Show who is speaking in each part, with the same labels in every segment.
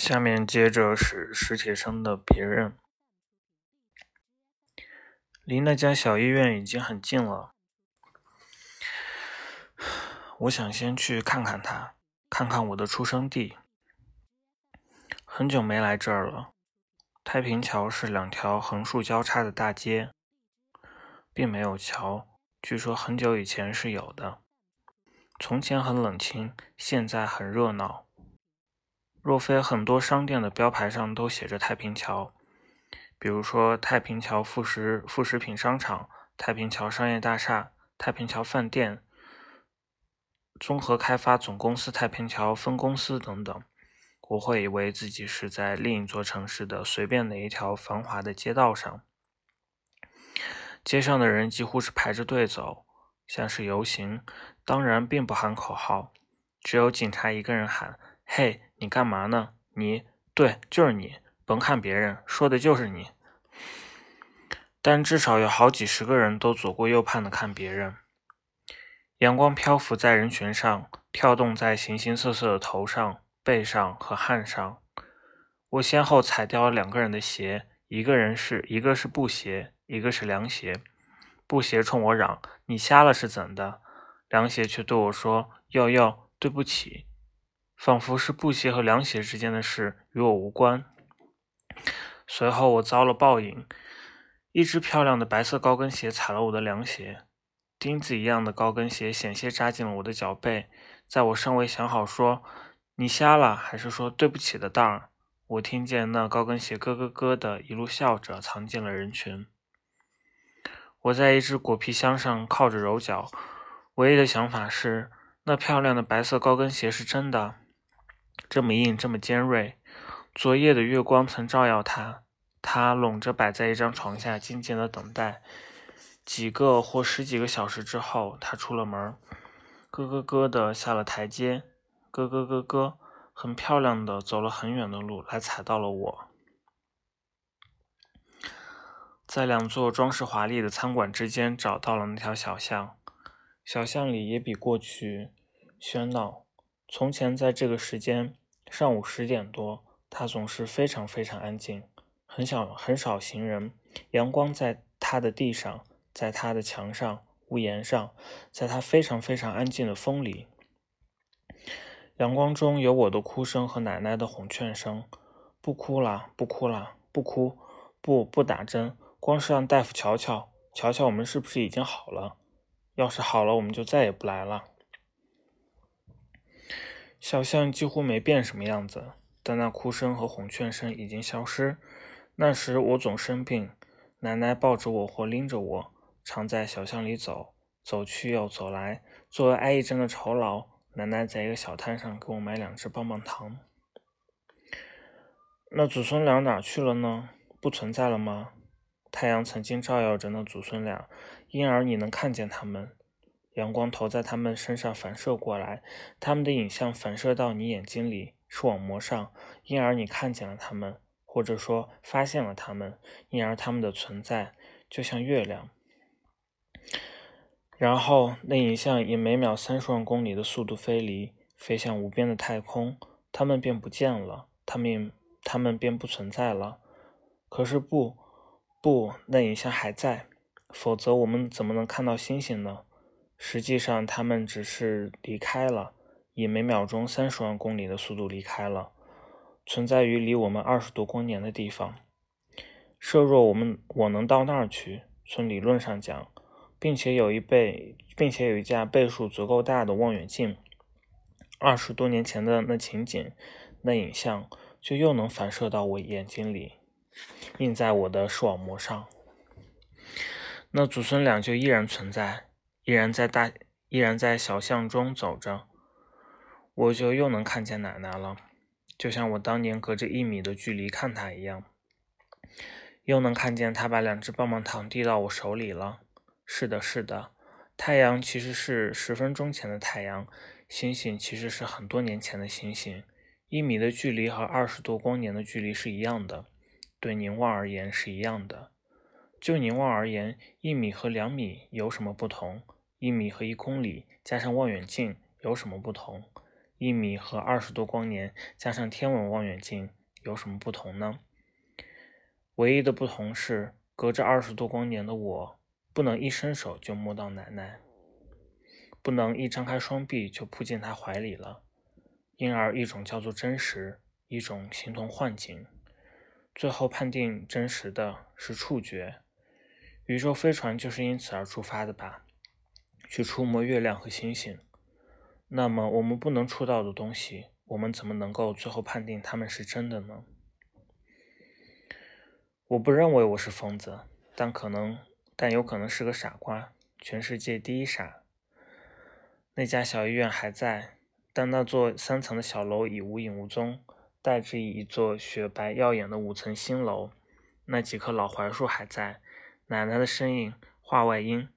Speaker 1: 下面接着是史铁生的别人。离那家小医院已经很近了，我想先去看看他，看看我的出生地。很久没来这儿了。太平桥是两条横竖交叉的大街，并没有桥。据说很久以前是有的。从前很冷清，现在很热闹。若非很多商店的标牌上都写着“太平桥”，比如说太平桥副食副食品商场、太平桥商业大厦、太平桥饭店、综合开发总公司太平桥分公司等等，我会以为自己是在另一座城市的随便哪一条繁华的街道上。街上的人几乎是排着队走，像是游行，当然并不喊口号，只有警察一个人喊：“嘿！”你干嘛呢？你对，就是你，甭看别人说的就是你。但至少有好几十个人都左顾右盼的看别人。阳光漂浮在人群上，跳动在形形色色的头上、背上和汗上。我先后踩掉了两个人的鞋，一个人是一个是布鞋，一个是凉鞋。布鞋冲我嚷：“你瞎了是怎的？”凉鞋却对我说：“哟哟，对不起。”仿佛是布鞋和凉鞋之间的事，与我无关。随后我遭了报应，一只漂亮的白色高跟鞋踩了我的凉鞋，钉子一样的高跟鞋险些扎进了我的脚背。在我尚未想好说“你瞎了”还是说“对不起”的当儿，我听见那高跟鞋咯咯咯的一路笑着藏进了人群。我在一只果皮箱上靠着揉脚，唯一的想法是那漂亮的白色高跟鞋是真的。这么硬，这么尖锐。昨夜的月光曾照耀它，它拢着摆在一张床下，静静的等待。几个或十几个小时之后，它出了门，咯咯咯的下了台阶，咯咯咯咯，很漂亮的走了很远的路，来踩到了我。在两座装饰华丽的餐馆之间找到了那条小巷，小巷里也比过去喧闹。从前在这个时间。上午十点多，它总是非常非常安静，很少很少行人。阳光在它的地上，在它的墙上、屋檐上，在它非常非常安静的风里。阳光中有我的哭声和奶奶的哄劝声：“不哭了，不哭了，不哭，不不打针，光是让大夫瞧瞧，瞧瞧我们是不是已经好了。要是好了，我们就再也不来了。”小巷几乎没变什么样子，但那哭声和哄劝声已经消失。那时我总生病，奶奶抱着我或拎着我，常在小巷里走，走去又走来。作为挨一针的酬劳，奶奶在一个小摊上给我买两只棒棒糖。那祖孙俩哪去了呢？不存在了吗？太阳曾经照耀着那祖孙俩，因而你能看见他们。阳光投在他们身上反射过来，他们的影像反射到你眼睛里，视网膜上，因而你看见了他们，或者说发现了他们，因而他们的存在就像月亮。然后那影像以每秒三十万公里的速度飞离，飞向无边的太空，他们便不见了，他们他们便不存在了。可是不，不，那影像还在，否则我们怎么能看到星星呢？实际上，他们只是离开了，以每秒钟三十万公里的速度离开了，存在于离我们二十多光年的地方。设若我们我能到那儿去，从理论上讲，并且有一倍，并且有一架倍数足够大的望远镜，二十多年前的那情景、那影像，就又能反射到我眼睛里，印在我的视网膜上。那祖孙俩就依然存在。依然在大，依然在小巷中走着，我就又能看见奶奶了，就像我当年隔着一米的距离看她一样，又能看见她把两只棒棒糖递到我手里了。是的，是的，太阳其实是十分钟前的太阳，星星其实是很多年前的星星。一米的距离和二十多光年的距离是一样的，对凝望而言是一样的。就凝望而言，一米和两米有什么不同？一米和一公里加上望远镜有什么不同？一米和二十多光年加上天文望远镜有什么不同呢？唯一的不同是，隔着二十多光年的我，不能一伸手就摸到奶奶，不能一张开双臂就扑进她怀里了。因而，一种叫做真实，一种形同幻境。最后判定真实的是触觉。宇宙飞船就是因此而出发的吧？去触摸月亮和星星。那么，我们不能触到的东西，我们怎么能够最后判定它们是真的呢？我不认为我是疯子，但可能，但有可能是个傻瓜，全世界第一傻。那家小医院还在，但那座三层的小楼已无影无踪，代之以一座雪白耀眼的五层新楼。那几棵老槐树还在，奶奶的身影，画外音，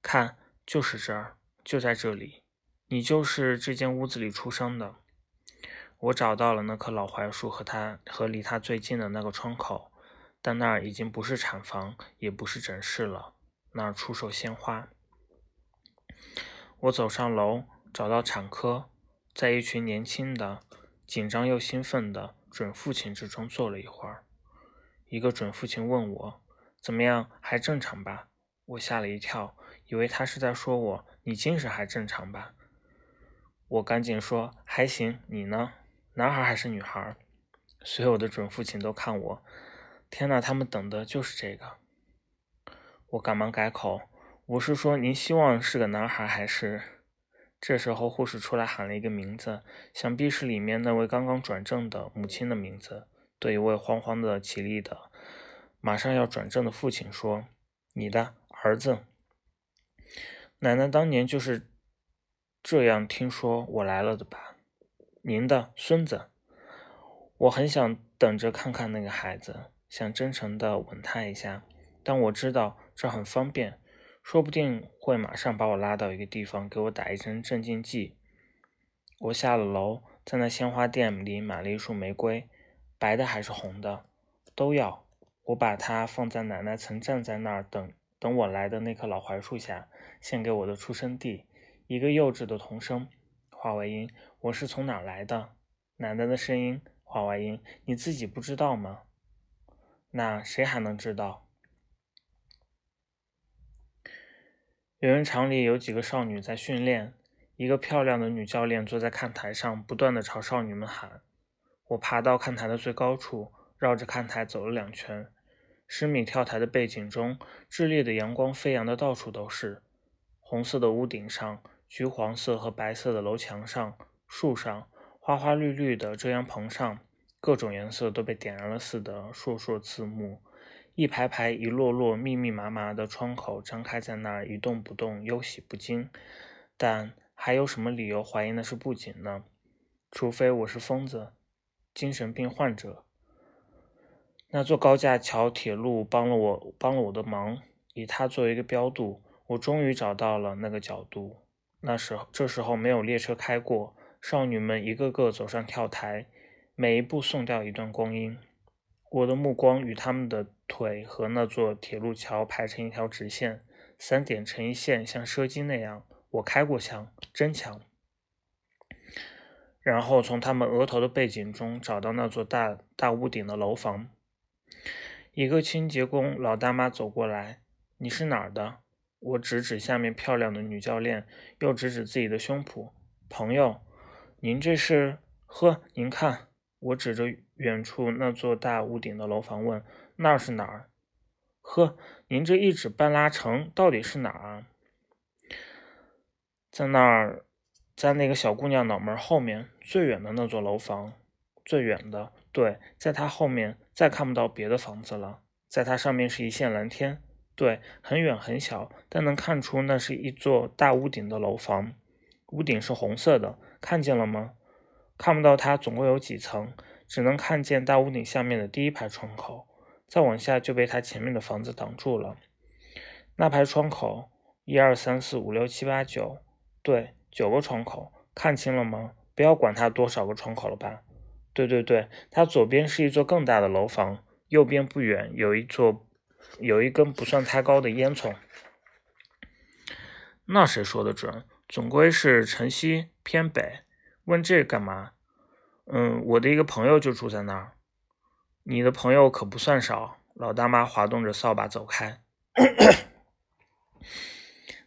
Speaker 1: 看，就是这儿，就在这里。你就是这间屋子里出生的。我找到了那棵老槐树和它和离它最近的那个窗口，但那儿已经不是产房，也不是诊室了，那儿出售鲜花。我走上楼，找到产科，在一群年轻的、紧张又兴奋的准父亲之中坐了一会儿。一个准父亲问我：“怎么样，还正常吧？”我吓了一跳，以为他是在说我：“你精神还正常吧？”我赶紧说还行，你呢？男孩还是女孩？所有的准父亲都看我，天哪，他们等的就是这个。我赶忙改口，我是说您希望是个男孩还是？这时候护士出来喊了一个名字，想必是里面那位刚刚转正的母亲的名字。对一位慌慌的起立的、马上要转正的父亲说：“你的儿子。”奶奶当年就是。这样听说我来了的吧？您的孙子，我很想等着看看那个孩子，想真诚的吻他一下，但我知道这很方便，说不定会马上把我拉到一个地方给我打一针镇静剂。我下了楼，在那鲜花店里买了一束玫瑰，白的还是红的，都要。我把它放在奶奶曾站在那儿等等我来的那棵老槐树下，献给我的出生地。一个幼稚的童声，话外音。我是从哪儿来的？奶奶的声音，话外音。你自己不知道吗？那谁还能知道？游泳场里有几个少女在训练，一个漂亮的女教练坐在看台上，不断的朝少女们喊。我爬到看台的最高处，绕着看台走了两圈。十米跳台的背景中，炽烈的阳光飞扬的到处都是，红色的屋顶上。橘黄色和白色的楼墙上、树上、花花绿绿的遮阳棚上，各种颜色都被点燃了似的，烁烁刺目。一排排、一摞摞、密密麻麻的窗口张开在那儿，一动不动，忧喜不惊。但还有什么理由怀疑那是布景呢？除非我是疯子、精神病患者。那座高架桥铁路帮了我，帮了我的忙。以它作为一个标度，我终于找到了那个角度。那时候，这时候没有列车开过，少女们一个个走上跳台，每一步送掉一段光阴。我的目光与他们的腿和那座铁路桥排成一条直线，三点成一线，像射击那样。我开过枪，真枪。然后从他们额头的背景中找到那座大大屋顶的楼房。一个清洁工老大妈走过来：“你是哪儿的？”我指指下面漂亮的女教练，又指指自己的胸脯。朋友，您这是？呵，您看，我指着远处那座大屋顶的楼房问：“那是哪儿？”呵，您这一指半拉城，到底是哪儿？在那儿，在那个小姑娘脑门后面最远的那座楼房，最远的，对，在她后面再看不到别的房子了，在它上面是一线蓝天。对，很远很小，但能看出那是一座大屋顶的楼房，屋顶是红色的，看见了吗？看不到它总共有几层，只能看见大屋顶下面的第一排窗口，再往下就被它前面的房子挡住了。那排窗口，一二三四五六七八九，对，九个窗口，看清了吗？不要管它多少个窗口了吧？对对对，它左边是一座更大的楼房，右边不远有一座。有一根不算太高的烟囱，那谁说的准？总归是城西偏北。问这干嘛？嗯，我的一个朋友就住在那儿。你的朋友可不算少。老大妈滑动着扫把走开。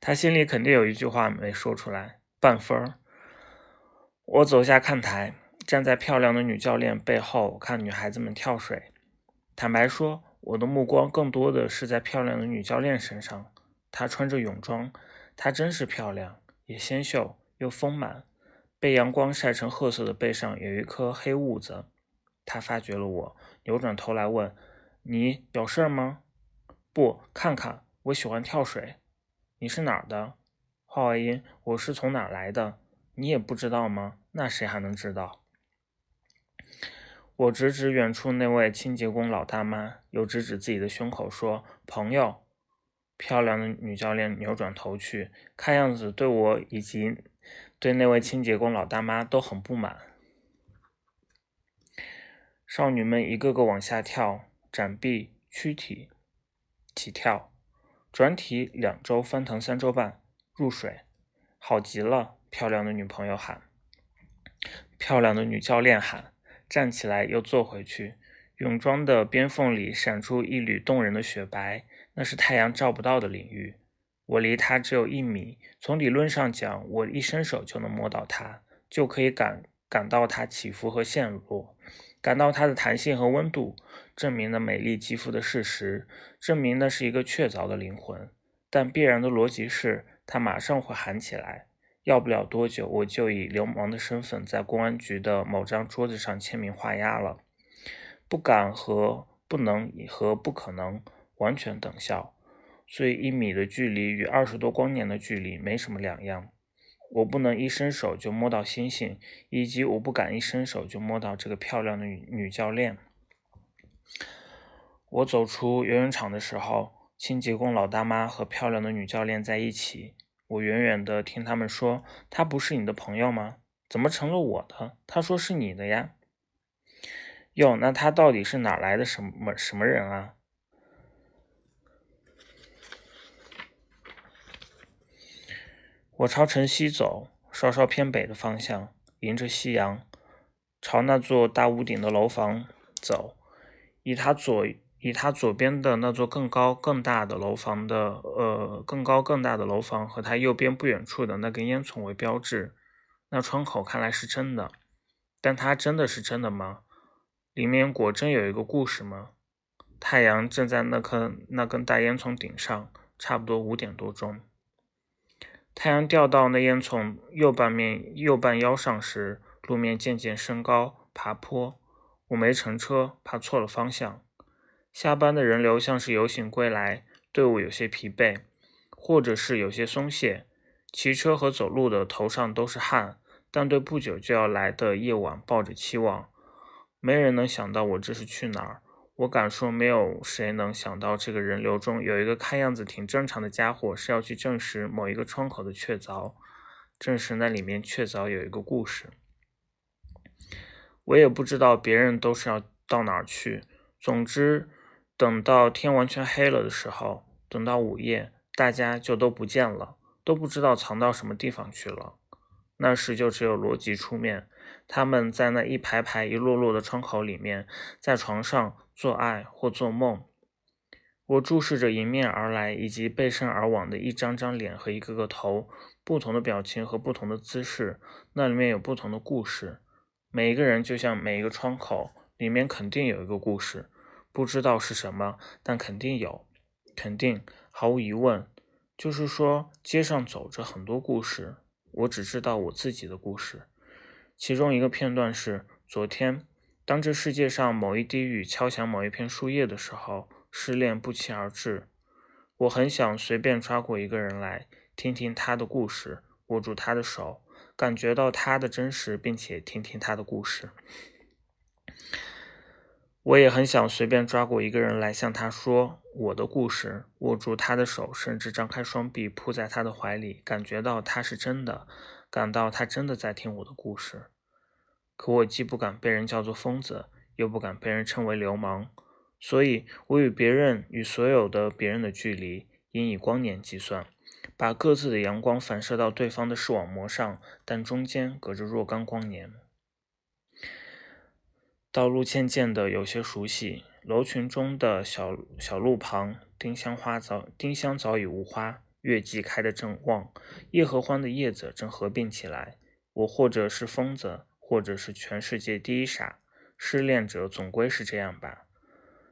Speaker 1: 他心里肯定有一句话没说出来，半分儿。我走下看台，站在漂亮的女教练背后看女孩子们跳水。坦白说，我的目光更多的是在漂亮的女教练身上。她穿着泳装，她真是漂亮，也纤秀又丰满。被阳光晒成褐色的背上有一颗黑痦子。她发觉了我，扭转头来问：“你有事吗？”“不，看看，我喜欢跳水。”“你是哪儿的？”“话外音，我是从哪儿来的？”“你也不知道吗？那谁还能知道？”我指指远处那位清洁工老大妈，又指指自己的胸口，说：“朋友。”漂亮的女教练扭转头去，看样子对我以及对那位清洁工老大妈都很不满。少女们一个个往下跳，展臂、躯体、起跳、转体，两周翻腾三周半，入水，好极了！漂亮的女朋友喊，漂亮的女教练喊，站起来又坐回去。泳装的边缝里闪出一缕动人的雪白。那是太阳照不到的领域，我离它只有一米。从理论上讲，我一伸手就能摸到它，就可以感感到它起伏和陷落，感到它的弹性和温度，证明了美丽肌肤的事实，证明那是一个确凿的灵魂。但必然的逻辑是，它马上会喊起来。要不了多久，我就以流氓的身份在公安局的某张桌子上签名画押了。不敢和不能和不可能。完全等效，所以一米的距离与二十多光年的距离没什么两样。我不能一伸手就摸到星星，以及我不敢一伸手就摸到这个漂亮的女女教练。我走出游泳场的时候，清洁工老大妈和漂亮的女教练在一起。我远远的听他们说：“他不是你的朋友吗？怎么成了我的？”他说：“是你的呀。”哟，那他到底是哪来的什么什么人啊？我朝城西走，稍稍偏北的方向，迎着夕阳，朝那座大屋顶的楼房走。以他左以它左边的那座更高更大的楼房的呃更高更大的楼房和它右边不远处的那根烟囱为标志。那窗口看来是真的，但它真的是真的吗？里面果真有一个故事吗？太阳正在那颗那根大烟囱顶上，差不多五点多钟。太阳掉到那烟囱右半面右半腰上时，路面渐渐升高，爬坡。我没乘车，怕错了方向。下班的人流像是游行归来，队伍有些疲惫，或者是有些松懈。骑车和走路的头上都是汗，但对不久就要来的夜晚抱着期望。没人能想到我这是去哪儿。我敢说，没有谁能想到这个人流中有一个看样子挺正常的家伙是要去证实某一个窗口的确凿，证实那里面确凿有一个故事。我也不知道别人都是要到哪儿去。总之，等到天完全黑了的时候，等到午夜，大家就都不见了，都不知道藏到什么地方去了。那时就只有罗辑出面，他们在那一排排、一摞摞的窗口里面，在床上。做爱或做梦，我注视着迎面而来以及背身而往的一张张脸和一个个头，不同的表情和不同的姿势，那里面有不同的故事。每一个人就像每一个窗口，里面肯定有一个故事，不知道是什么，但肯定有，肯定毫无疑问。就是说，街上走着很多故事，我只知道我自己的故事。其中一个片段是昨天。当这世界上某一滴雨敲响某一片树叶的时候，失恋不期而至。我很想随便抓过一个人来，听听他的故事，握住他的手，感觉到他的真实，并且听听他的故事。我也很想随便抓过一个人来，向他说我的故事，握住他的手，甚至张开双臂扑在他的怀里，感觉到他是真的，感到他真的在听我的故事。可我既不敢被人叫做疯子，又不敢被人称为流氓，所以我与别人与所有的别人的距离应以光年计算，把各自的阳光反射到对方的视网膜上，但中间隔着若干光年。道路渐渐的有些熟悉，楼群中的小小路旁，丁香花早丁香早已无花，月季开得正旺，叶合欢的叶子正合并起来。我或者是疯子，或者是全世界第一傻。失恋者总归是这样吧。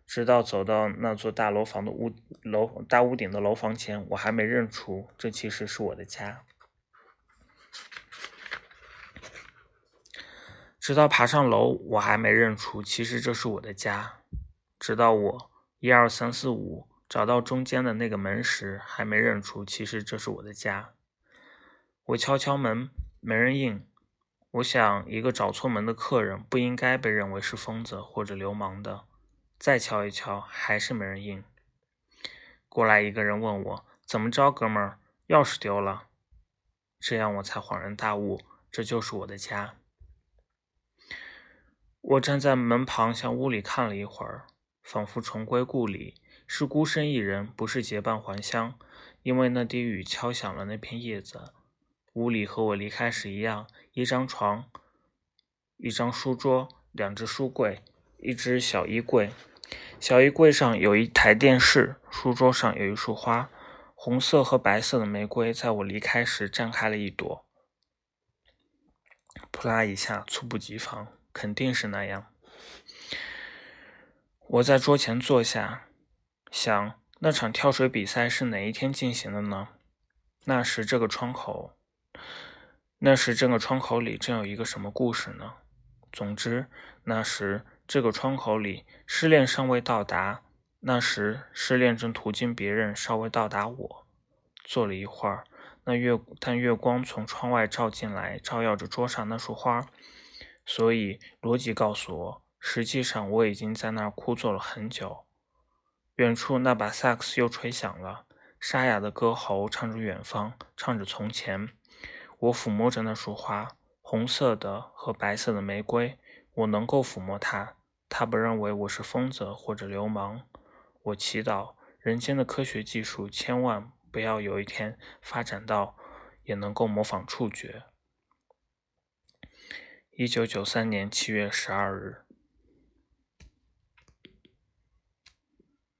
Speaker 1: 直到走到那座大楼房的屋楼大屋顶的楼房前，我还没认出这其实是我的家。直到爬上楼，我还没认出其实这是我的家。直到我一二三四五找到中间的那个门时，还没认出其实这是我的家。我敲敲门，没人应。我想，一个找错门的客人不应该被认为是疯子或者流氓的。再敲一敲，还是没人应。过来一个人问我：“怎么着，哥们儿？钥匙丢了？”这样我才恍然大悟，这就是我的家。我站在门旁，向屋里看了一会儿，仿佛重归故里，是孤身一人，不是结伴还乡。因为那滴雨敲响了那片叶子。屋里和我离开时一样，一张床，一张书桌，两只书柜，一只小衣柜。小衣柜上有一台电视，书桌上有一束花，红色和白色的玫瑰，在我离开时绽开了一朵。扑啦一下，猝不及防，肯定是那样。我在桌前坐下，想那场跳水比赛是哪一天进行的呢？那时这个窗口，那时这个窗口里正有一个什么故事呢？总之，那时。这个窗口里，失恋尚未到达。那时，失恋正途经别人，稍微到达我。坐了一会儿，那月但月光从窗外照进来，照耀着桌上那束花。所以，逻辑告诉我，实际上我已经在那儿枯坐了很久。远处那把萨克斯又吹响了，沙哑的歌喉唱着远方，唱着从前。我抚摸着那束花，红色的和白色的玫瑰。我能够抚摸它。他不认为我是疯子或者流氓。我祈祷人间的科学技术千万不要有一天发展到也能够模仿触觉。一九九三年七月十二日。